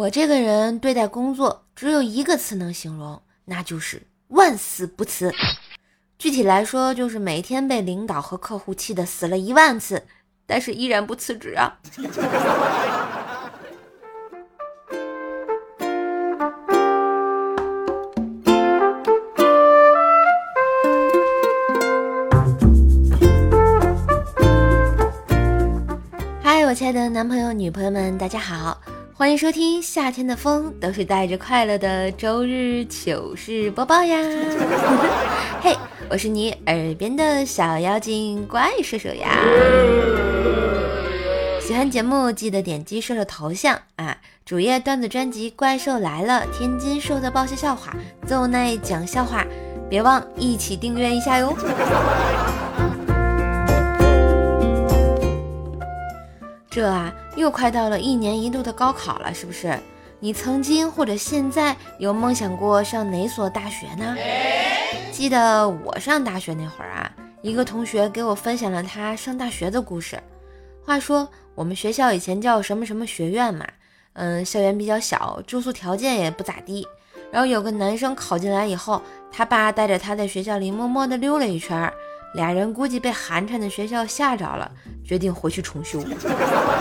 我这个人对待工作只有一个词能形容，那就是万死不辞。具体来说，就是每天被领导和客户气得死了一万次，但是依然不辞职啊。嗨，我亲爱的男朋友、女朋友们，大家好。欢迎收听夏天的风都是带着快乐的周日糗事播报呀！嘿，我是你耳边的小妖精怪兽兽呀！喜欢节目记得点击射手头像啊，主页段子专辑《怪兽来了》，天津兽的爆笑笑话，奏奈讲笑话，别忘一起订阅一下哟！这啊，又快到了一年一度的高考了，是不是？你曾经或者现在有梦想过上哪所大学呢？记得我上大学那会儿啊，一个同学给我分享了他上大学的故事。话说我们学校以前叫什么什么学院嘛，嗯，校园比较小，住宿条件也不咋地。然后有个男生考进来以后，他爸带着他在学校里默默地溜了一圈儿。俩人估计被寒碜的学校吓着了，决定回去重修。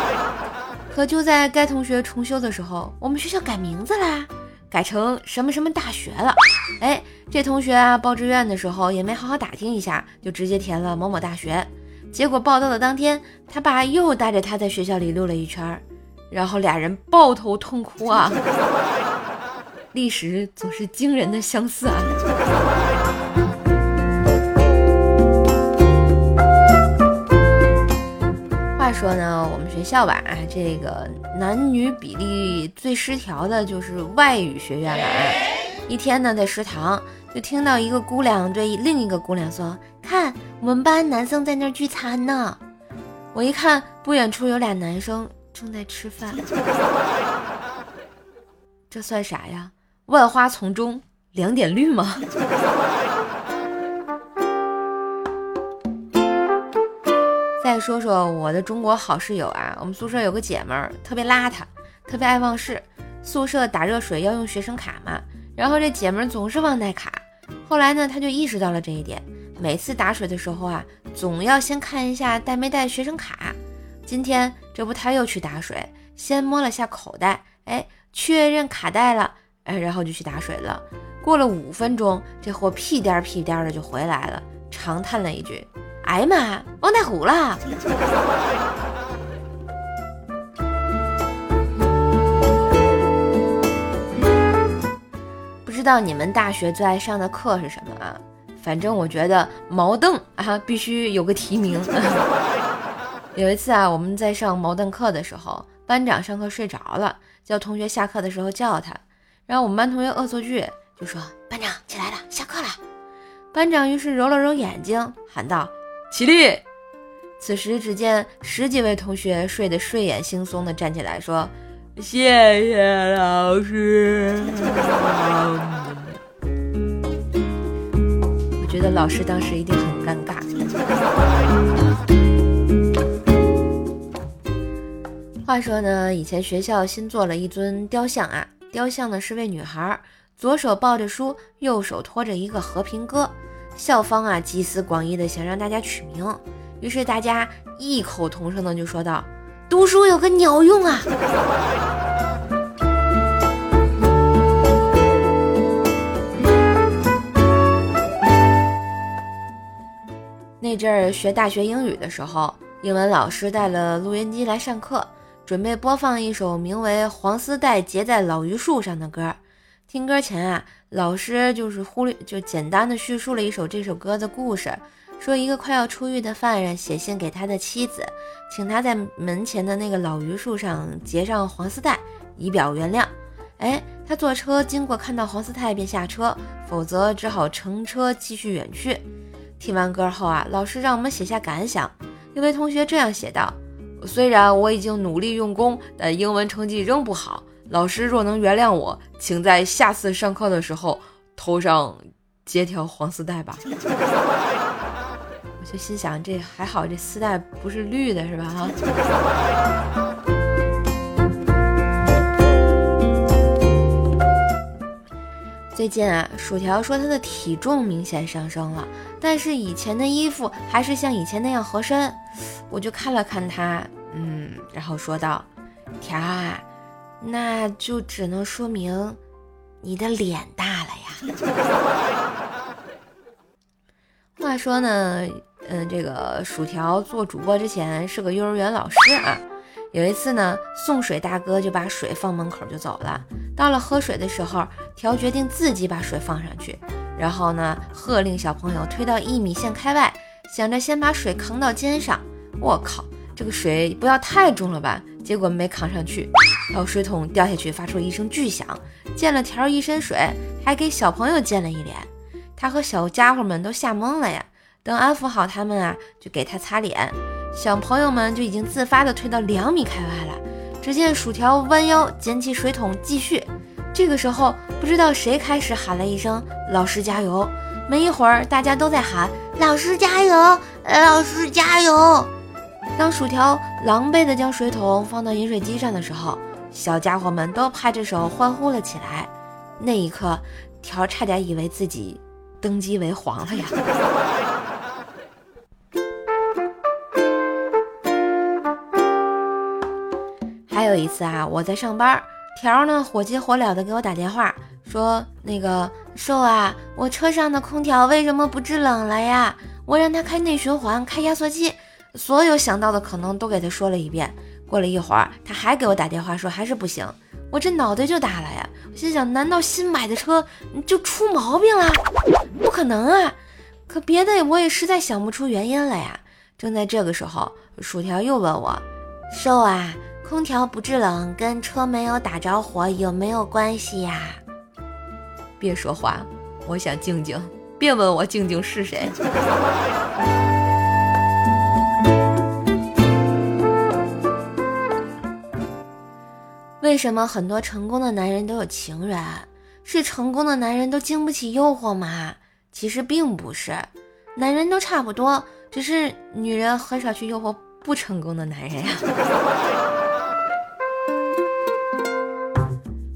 可就在该同学重修的时候，我们学校改名字啦，改成什么什么大学了。哎，这同学啊，报志愿的时候也没好好打听一下，就直接填了某某大学。结果报到的当天，他爸又带着他在学校里溜了一圈，然后俩人抱头痛哭啊。历史总是惊人的相似啊。说呢，我们学校吧，这个男女比例最失调的就是外语学院了。一天呢，在食堂就听到一个姑娘对另一个姑娘说：“看，我们班男生在那儿聚餐呢。”我一看，不远处有俩男生正在吃饭。这算啥呀？万花丛中两点绿吗？再说说我的中国好室友啊，我们宿舍有个姐们儿特别邋遢，特别爱忘事。宿舍打热水要用学生卡嘛，然后这姐们儿总是忘带卡。后来呢，她就意识到了这一点，每次打水的时候啊，总要先看一下带没带学生卡。今天这不，她又去打水，先摸了下口袋，哎，确认卡带了，哎，然后就去打水了。过了五分钟，这货屁颠屁颠的就回来了，长叹了一句。哎呀妈，忘带壶了！不知道你们大学最爱上的课是什么啊？反正我觉得毛凳啊必须有个提名。有一次啊，我们在上毛凳课的时候，班长上课睡着了，叫同学下课的时候叫他，然后我们班同学恶作剧就说：“班长起来了，下课了。”班长于是揉了揉眼睛，喊道。起立！此时，只见十几位同学睡得睡眼惺忪的站起来，说：“谢谢老师。”我觉得老师当时一定很尴尬。话说呢，以前学校新做了一尊雕像啊，雕像呢是位女孩，左手抱着书，右手托着一个和平鸽。校方啊，集思广益的想让大家取名，于是大家异口同声的就说道：“读书有个鸟用啊！” 那阵儿学大学英语的时候，英文老师带了录音机来上课，准备播放一首名为《黄丝带结在老榆树上》的歌。听歌前啊，老师就是忽略，就简单的叙述了一首这首歌的故事，说一个快要出狱的犯人写信给他的妻子，请他在门前的那个老榆树上结上黄丝带，以表原谅。哎，他坐车经过，看到黄丝带便下车，否则只好乘车继续远去。听完歌后啊，老师让我们写下感想。一位同学这样写道：“虽然我已经努力用功，但英文成绩仍不好。”老师若能原谅我，请在下次上课的时候头上结条黄丝带吧。我就心想，这还好，这丝带不是绿的，是吧？哈。最近啊，薯条说他的体重明显上升了，但是以前的衣服还是像以前那样合身。我就看了看他，嗯，然后说道：“条啊，那就只能说明你的脸大了呀。”话说呢，嗯，这个薯条做主播之前是个幼儿园老师啊。有一次呢，送水大哥就把水放门口就走了。到了喝水的时候，条决定自己把水放上去，然后呢，喝令小朋友推到一米线开外，想着先把水扛到肩上。我靠，这个水不要太重了吧？结果没扛上去，然后水桶掉下去，发出了一声巨响，溅了条一身水，还给小朋友溅了一脸。他和小家伙们都吓懵了呀。等安抚好他们啊，就给他擦脸。小朋友们就已经自发的退到两米开外了。只见薯条弯腰捡起水桶继续。这个时候，不知道谁开始喊了一声“老师加油”。没一会儿，大家都在喊“老师加油，老师加油”。当薯条狼狈的将水桶放到饮水机上的时候，小家伙们都拍着手欢呼了起来。那一刻，条差点以为自己登基为皇了呀。还有一次啊，我在上班，条呢火急火燎的给我打电话，说那个瘦啊，我车上的空调为什么不制冷了呀？我让他开内循环，开压缩机，所有想到的可能都给他说了一遍。过了一会儿，他还给我打电话说还是不行，我这脑袋就大了呀，我心想难道新买的车就出毛病了？不可能啊！可别的我也实在想不出原因了呀。正在这个时候，薯条又问我，瘦啊。空调不制冷跟车没有打着火有没有关系呀？别说话，我想静静。别问我静静是谁。为什么很多成功的男人都有情人？是成功的男人都经不起诱惑吗？其实并不是，男人都差不多，只是女人很少去诱惑不成功的男人呀。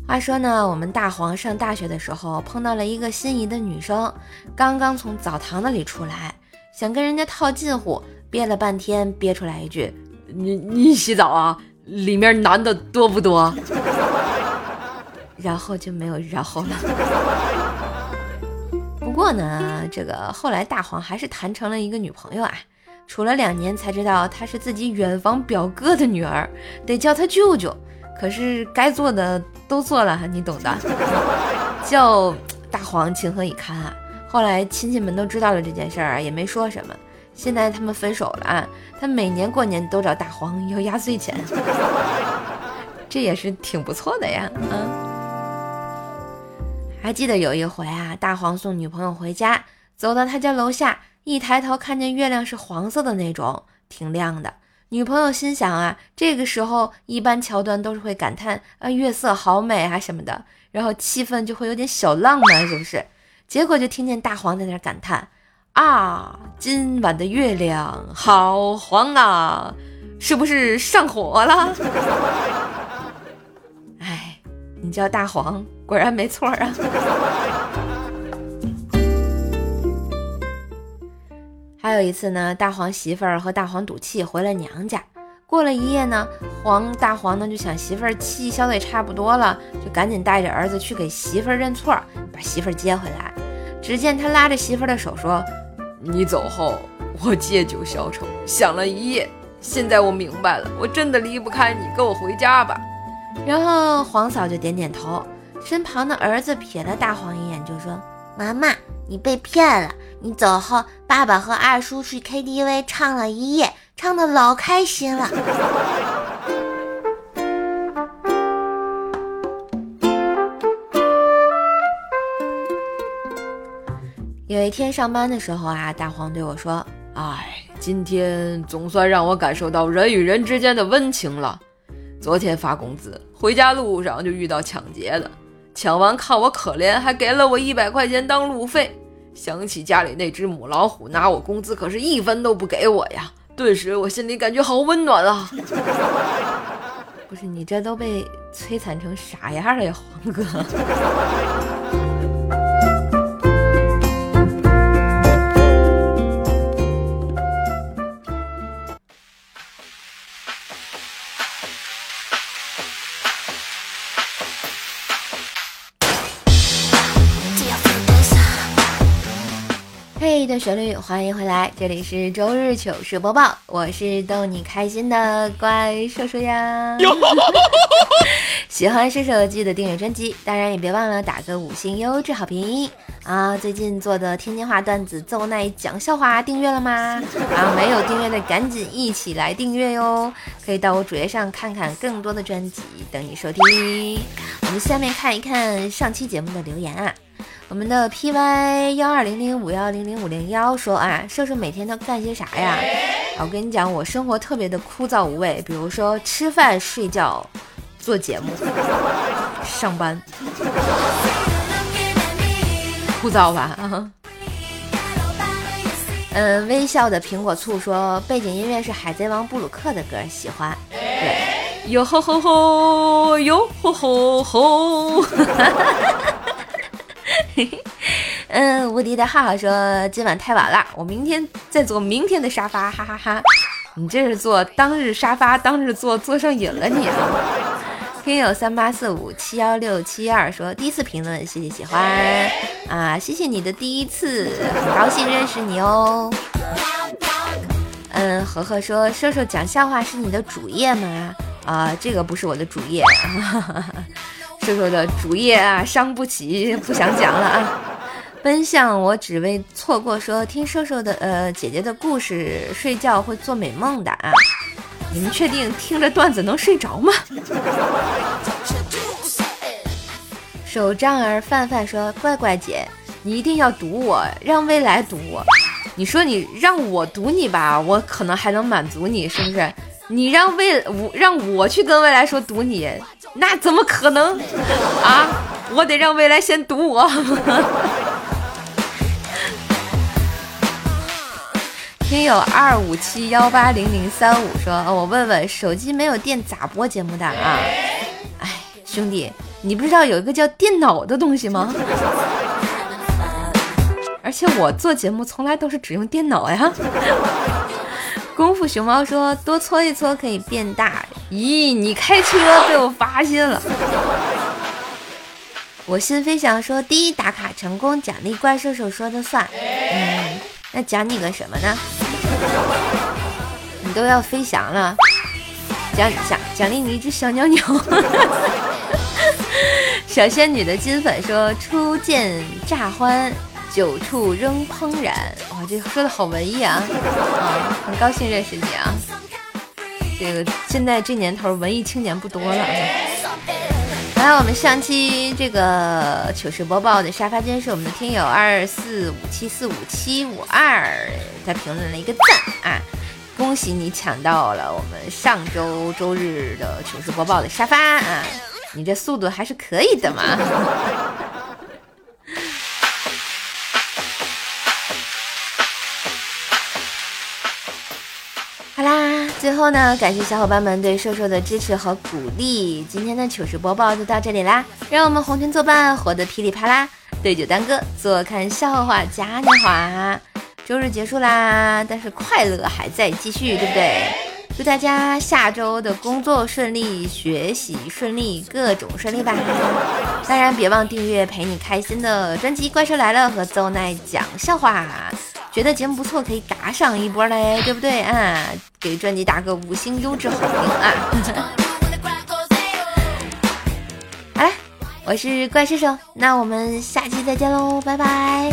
话说呢，我们大黄上大学的时候碰到了一个心仪的女生，刚刚从澡堂子里出来，想跟人家套近乎，憋了半天，憋出来一句：“你你洗澡啊？里面男的多不多？”然后就没有然后了。不过呢，这个后来大黄还是谈成了一个女朋友啊，处了两年才知道她是自己远房表哥的女儿，得叫他舅舅。可是该做的都做了，你懂的。叫大黄情何以堪啊！后来亲戚们都知道了这件事儿，也没说什么。现在他们分手了啊，他每年过年都找大黄要压岁钱，这也是挺不错的呀。啊，还记得有一回啊，大黄送女朋友回家，走到他家楼下，一抬头看见月亮是黄色的那种，挺亮的。女朋友心想啊，这个时候一般桥段都是会感叹啊月色好美啊什么的，然后气氛就会有点小浪漫，是不是？结果就听见大黄在那感叹啊，今晚的月亮好黄啊，是不是上火了？哎，你叫大黄，果然没错啊。还有一次呢，大黄媳妇儿和大黄赌气回了娘家。过了一夜呢，黄大黄呢就想媳妇儿气消的也差不多了，就赶紧带着儿子去给媳妇儿认错，把媳妇儿接回来。只见他拉着媳妇儿的手说：“你走后，我借酒消愁，想了一夜。现在我明白了，我真的离不开你，跟我回家吧。”然后黄嫂就点点头，身旁的儿子瞥了大黄一眼，就说：“妈妈，你被骗了。”你走后，爸爸和二叔去 KTV 唱了一夜，唱的老开心了。有一天上班的时候啊，大黄对我说：“哎，今天总算让我感受到人与人之间的温情了。昨天发工资，回家路上就遇到抢劫的，抢完看我可怜，还给了我一百块钱当路费。”想起家里那只母老虎拿我工资，可是一分都不给我呀！顿时我心里感觉好温暖啊！不是你这都被摧残成啥样了呀，黄哥？嘿的旋律，欢迎回来，这里是周日糗事播报，我是逗你开心的怪兽兽呀。喜欢射手记得订阅专辑，当然也别忘了打个五星优质好评啊！最近做的天津话段子奏奈讲笑话订阅了吗？啊，没有订阅的赶紧一起来订阅哟！可以到我主页上看看更多的专辑，等你收听。我们下面看一看上期节目的留言啊。我们的 P Y 幺二零零五幺零零五零幺说啊，瘦瘦每天都干些啥呀？我跟你讲，我生活特别的枯燥无味，比如说吃饭、睡觉、做节目、上班，枯燥吧？嗯，微笑的苹果醋说，背景音乐是海贼王布鲁克的歌，喜欢。对，哟吼吼吼，哟吼吼吼。嗯，无敌的浩浩说今晚太晚了，我明天再做明天的沙发，哈哈哈。你这是做当日沙发，当日做做上瘾了你。啊听友三八四五七幺六七二说第一次评论，谢谢喜欢啊，谢谢你的第一次，很高兴认识你哦。嗯，和和说瘦瘦讲笑话是你的主业吗？啊，这个不是我的主业。瘦瘦的主业啊，伤不起，不想讲了啊。奔向我只为错过，说听瘦瘦的呃姐姐的故事，睡觉会做美梦的啊。你们确定听着段子能睡着吗？手杖儿范范说，乖乖姐，你一定要读我，让未来读我。你说你让我读你吧，我可能还能满足你，是不是？你让未我让我去跟未来说读你。那怎么可能啊！我得让未来先堵我。听友二五七幺八零零三五说：“我问问，手机没有电咋播节目的啊？”哎，兄弟，你不知道有一个叫电脑的东西吗？而且我做节目从来都是只用电脑呀。功夫熊猫说：“多搓一搓可以变大。”咦，你开车被我发现了。我心飞翔说：“第一打卡成功，奖励怪兽手说的算。”嗯，那奖你个什么呢？你都要飞翔了，奖奖奖励你一只小鸟鸟。小仙女的金粉说：“初见乍欢。”久处仍怦然，哇，这说的好文艺啊！啊，很高兴认识你啊！这个现在这年头，文艺青年不多了。来，我们上期这个糗事播报的沙发间是我们的听友二四五七四五七五二，他评论了一个赞啊！恭喜你抢到了我们上周周日的糗事播报的沙发啊！你这速度还是可以的嘛！最后呢，感谢小伙伴们对瘦瘦的支持和鼓励。今天的糗事播报就到这里啦，让我们红尘作伴，活得噼里啪啦。对酒当歌，坐看笑话嘉年华。周日结束啦，但是快乐还在继续，对不对？祝大家下周的工作顺利，学习顺利，各种顺利吧。当然，别忘订阅陪你开心的专辑《怪兽来了》和邹奈讲笑话。觉得节目不错，可以打赏一波嘞，对不对啊？给专辑打个五星优质好评啊！好了，我是怪兽兽，那我们下期再见喽，拜拜。